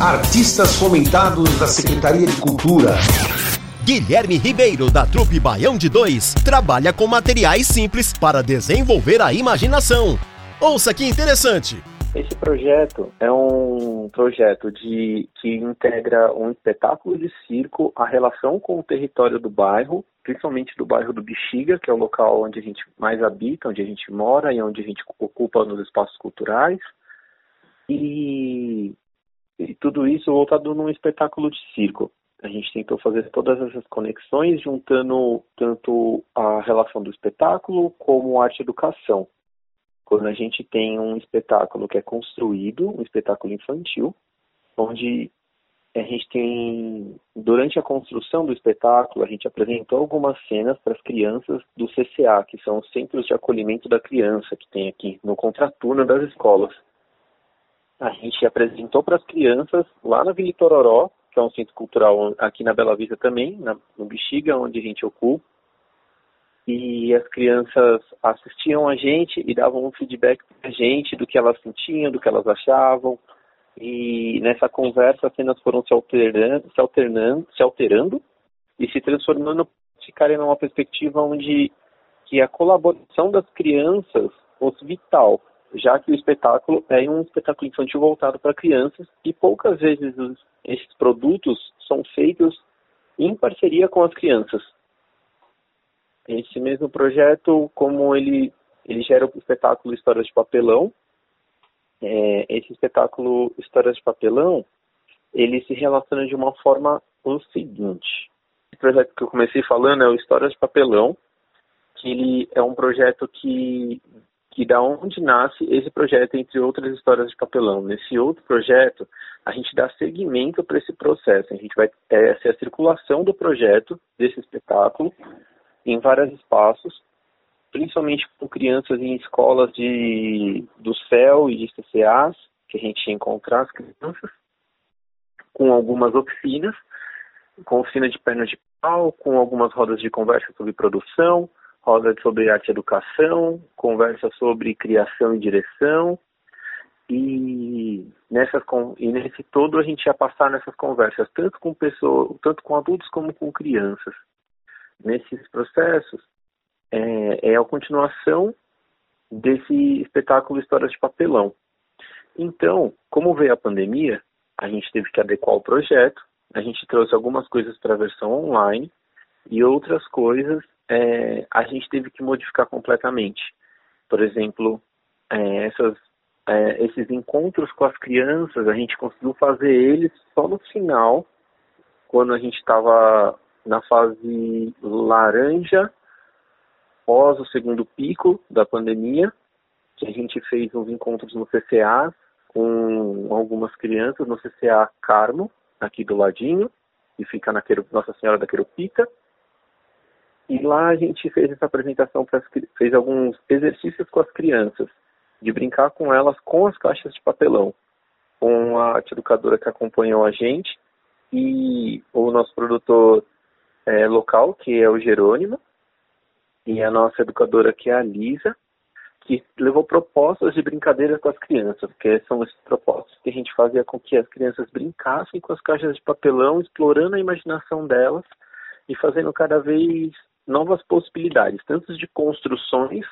Artistas fomentados da Secretaria de Cultura. Guilherme Ribeiro, da Trupe Baião de Dois, trabalha com materiais simples para desenvolver a imaginação. Ouça que interessante! Esse projeto é um projeto de que integra um espetáculo de circo, a relação com o território do bairro, principalmente do bairro do Bexiga, que é o local onde a gente mais habita, onde a gente mora e onde a gente ocupa nos espaços culturais. E, e tudo isso voltado num espetáculo de circo. A gente tentou fazer todas essas conexões, juntando tanto a relação do espetáculo como a arte-educação quando a gente tem um espetáculo que é construído, um espetáculo infantil, onde a gente tem, durante a construção do espetáculo, a gente apresentou algumas cenas para as crianças do CCA, que são os Centros de Acolhimento da Criança, que tem aqui no contraturno das escolas. A gente apresentou para as crianças lá na Vila Tororó, que é um centro cultural aqui na Bela Vista também, na, no Bexiga, onde a gente ocupa, e as crianças assistiam a gente e davam um feedback para a gente do que elas sentiam, do que elas achavam. E nessa conversa as cenas foram se alternando, se alternando, se alterando e se transformando, ficarem numa perspectiva onde que a colaboração das crianças fosse vital, já que o espetáculo é um espetáculo infantil voltado para crianças e poucas vezes esses produtos são feitos em parceria com as crianças. Esse mesmo projeto, como ele, ele gera o espetáculo Histórias de Papelão, é, esse espetáculo Histórias de Papelão, ele se relaciona de uma forma o seguinte. O projeto que eu comecei falando é o Histórias de Papelão, que ele é um projeto que, que da onde nasce esse projeto, entre outras histórias de papelão. Nesse outro projeto, a gente dá seguimento para esse processo. A gente vai é, a circulação do projeto, desse espetáculo, em vários espaços, principalmente com crianças em escolas de, do CEL e de CCAs, que a gente encontrar as crianças, com algumas oficinas, com oficina de perna de pau, com algumas rodas de conversa sobre produção, roda sobre arte e educação, conversa sobre criação e direção, e nessas e nesse todo a gente ia passar nessas conversas tanto com pessoas, tanto com adultos como com crianças nesses processos é, é a continuação desse espetáculo Histórias de Papelão. Então, como veio a pandemia, a gente teve que adequar o projeto, a gente trouxe algumas coisas para a versão online e outras coisas é, a gente teve que modificar completamente. Por exemplo, é, essas, é, esses encontros com as crianças, a gente conseguiu fazer eles só no final, quando a gente estava na fase laranja, pós o segundo pico da pandemia, que a gente fez uns encontros no CCA com algumas crianças no CCA Carmo, aqui do ladinho, e fica na Nossa Senhora da Querupita. E lá a gente fez essa apresentação, fez alguns exercícios com as crianças, de brincar com elas com as caixas de papelão, com a arte educadora que acompanhou a gente e o nosso produtor é, local, que é o Jerônimo, e a nossa educadora, que é a Lisa, que levou propostas de brincadeiras com as crianças, que são esses propostas que a gente fazia com que as crianças brincassem com as caixas de papelão, explorando a imaginação delas e fazendo cada vez novas possibilidades, tanto de construções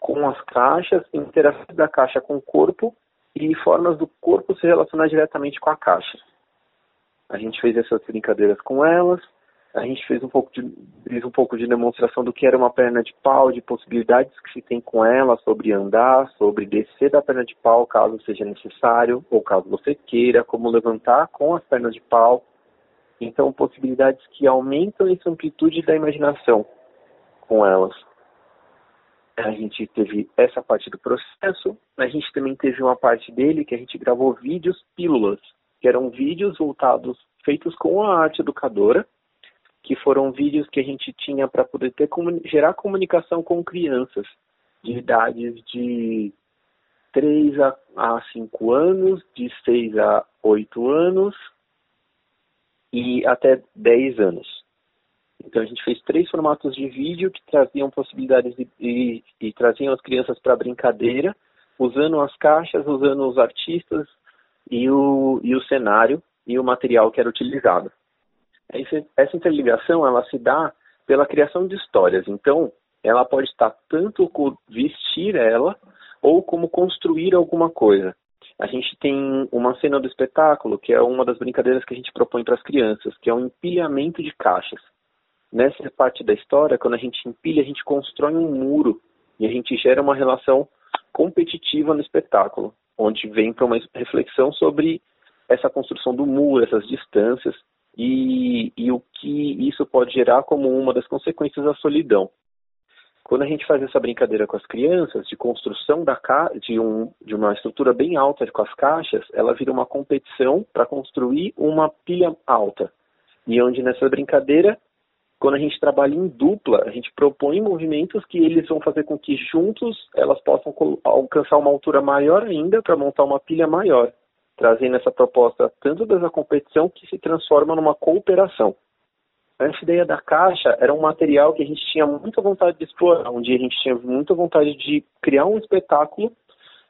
com as caixas, interação da caixa com o corpo e formas do corpo se relacionar diretamente com a caixa. A gente fez essas brincadeiras com elas, a gente fez um pouco de fez um pouco de demonstração do que era uma perna de pau, de possibilidades que se tem com ela sobre andar, sobre descer da perna de pau caso seja necessário ou caso você queira, como levantar com as pernas de pau. Então, possibilidades que aumentam essa amplitude da imaginação com elas. A gente teve essa parte do processo, a gente também teve uma parte dele que a gente gravou vídeos pílulas, que eram vídeos voltados, feitos com a arte educadora, que foram vídeos que a gente tinha para poder ter, gerar comunicação com crianças de idades de 3 a, a 5 anos, de 6 a 8 anos e até 10 anos. Então a gente fez três formatos de vídeo que traziam possibilidades de, e, e traziam as crianças para brincadeira, usando as caixas, usando os artistas, e o, e o cenário e o material que era utilizado. Essa interligação ela se dá pela criação de histórias. Então, ela pode estar tanto com vestir ela ou como construir alguma coisa. A gente tem uma cena do espetáculo que é uma das brincadeiras que a gente propõe para as crianças, que é o um empilhamento de caixas. Nessa parte da história, quando a gente empilha, a gente constrói um muro e a gente gera uma relação competitiva no espetáculo, onde vem para uma reflexão sobre essa construção do muro, essas distâncias e, e o que isso pode gerar como uma das consequências da solidão. Quando a gente faz essa brincadeira com as crianças, de construção da ca... de, um, de uma estrutura bem alta com as caixas, ela vira uma competição para construir uma pilha alta. E onde nessa brincadeira, quando a gente trabalha em dupla, a gente propõe movimentos que eles vão fazer com que juntos elas possam alcançar uma altura maior ainda para montar uma pilha maior trazendo essa proposta tanto dessa competição que se transforma numa cooperação. Essa ideia da caixa era um material que a gente tinha muita vontade de explorar. Um dia a gente tinha muita vontade de criar um espetáculo,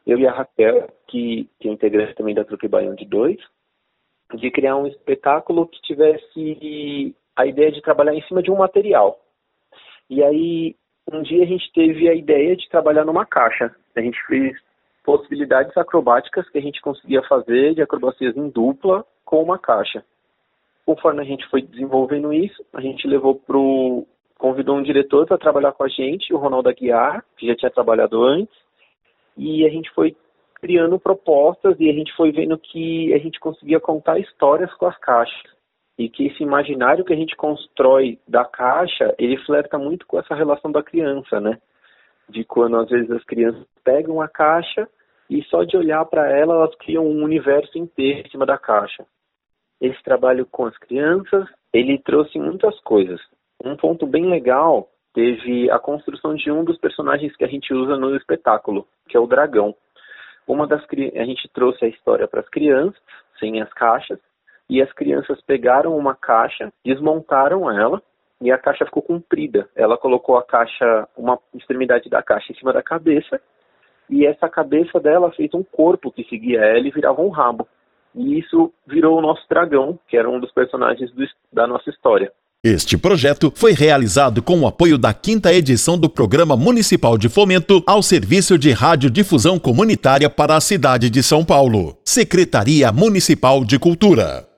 eu e a Raquel, que, que é integrante também da Truque Baião de Dois, de criar um espetáculo que tivesse a ideia de trabalhar em cima de um material. E aí, um dia a gente teve a ideia de trabalhar numa caixa. A gente fez possibilidades acrobáticas que a gente conseguia fazer de acrobacias em dupla com uma caixa. Conforme a gente foi desenvolvendo isso, a gente levou pro convidou um diretor para trabalhar com a gente, o Ronaldo Aguiar, que já tinha trabalhado antes, e a gente foi criando propostas e a gente foi vendo que a gente conseguia contar histórias com as caixas e que esse imaginário que a gente constrói da caixa, ele flerta muito com essa relação da criança, né? De quando às vezes as crianças pegam a caixa e só de olhar para ela elas criam um universo inteiro em cima da caixa. Esse trabalho com as crianças, ele trouxe muitas coisas. Um ponto bem legal teve a construção de um dos personagens que a gente usa no espetáculo, que é o dragão. Uma das a gente trouxe a história para as crianças, sem as caixas, e as crianças pegaram uma caixa, desmontaram ela e a caixa ficou comprida. Ela colocou a caixa, uma extremidade da caixa em cima da cabeça e essa cabeça dela fez um corpo que seguia ela e virava um rabo. E isso virou o nosso dragão, que era um dos personagens do, da nossa história. Este projeto foi realizado com o apoio da quinta edição do Programa Municipal de Fomento ao Serviço de Radiodifusão Comunitária para a cidade de São Paulo. Secretaria Municipal de Cultura.